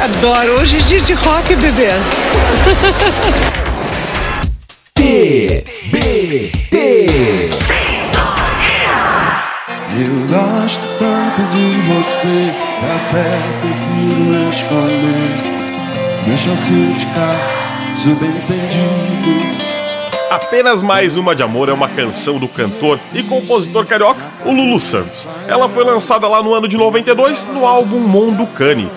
adoro. Hoje é dia de rock, bebê. T, B, T. Eu gosto tanto de você que até prefiro esconder. Deixa assim ficar subentendido. Apenas Mais Uma de Amor é uma canção do cantor e compositor carioca, o Lulu Santos. Ela foi lançada lá no ano de 92 no álbum Mundo Cane.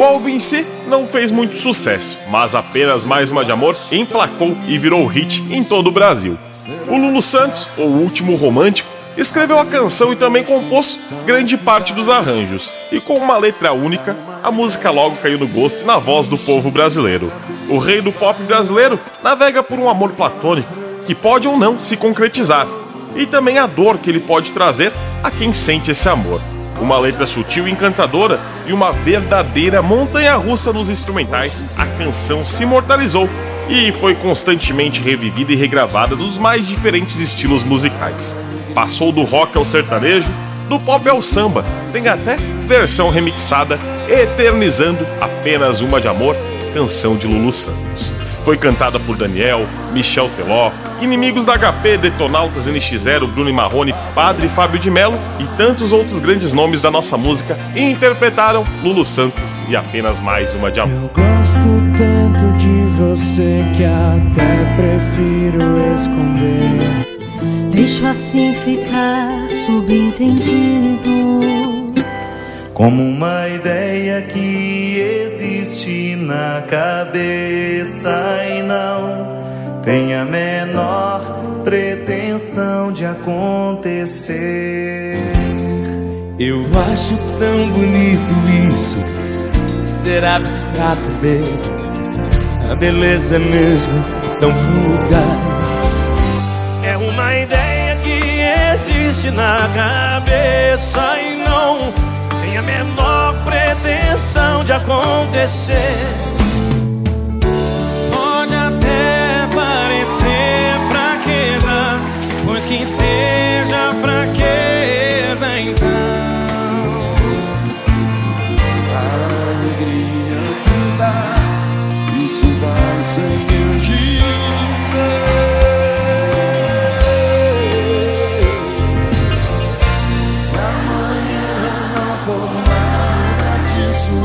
O álbum em si não fez muito sucesso, mas apenas Mais Uma de Amor emplacou e virou hit em todo o Brasil. O Lulu Santos, o último romântico, escreveu a canção e também compôs grande parte dos arranjos, e com uma letra única, a música logo caiu no gosto e na voz do povo brasileiro. O rei do pop brasileiro navega por um amor platônico que pode ou não se concretizar, e também a dor que ele pode trazer a quem sente esse amor. Uma letra sutil e encantadora e uma verdadeira montanha russa nos instrumentais, a canção se imortalizou e foi constantemente revivida e regravada nos mais diferentes estilos musicais. Passou do rock ao sertanejo, do pop ao samba, tem até versão remixada, eternizando apenas uma de amor, canção de Lulu Santos. Foi cantada por Daniel, Michel Teló, inimigos da HP, Detonautas NX0, Bruno Marrone, Padre Fábio de Mello e tantos outros grandes nomes da nossa música interpretaram Lulu Santos e apenas mais uma de amor. Eu gosto tanto de você que até prefiro esconder. Deixo assim ficar subentendido. Como uma ideia que existe na cabeça e não tem a menor pretensão de acontecer. Eu acho tão bonito isso, ser abstrato, bem. A beleza é mesmo tão fugaz. É uma ideia que existe na cabeça e não acontecer. Pode até parecer fraqueza, pois quem seja fraqueza então. A alegria que dá, isso vai sem eu dizer. Se amanhã não for nada disso,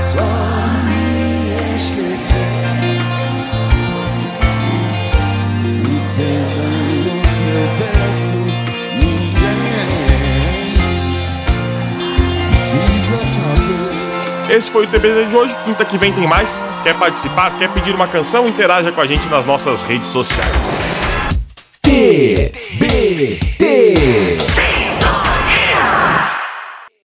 só me esquecer. Ninguém precisa saber. Esse foi o TBT de hoje. Quinta que vem tem mais. Quer participar? Quer pedir uma canção? Interaja com a gente nas nossas redes sociais. T, B,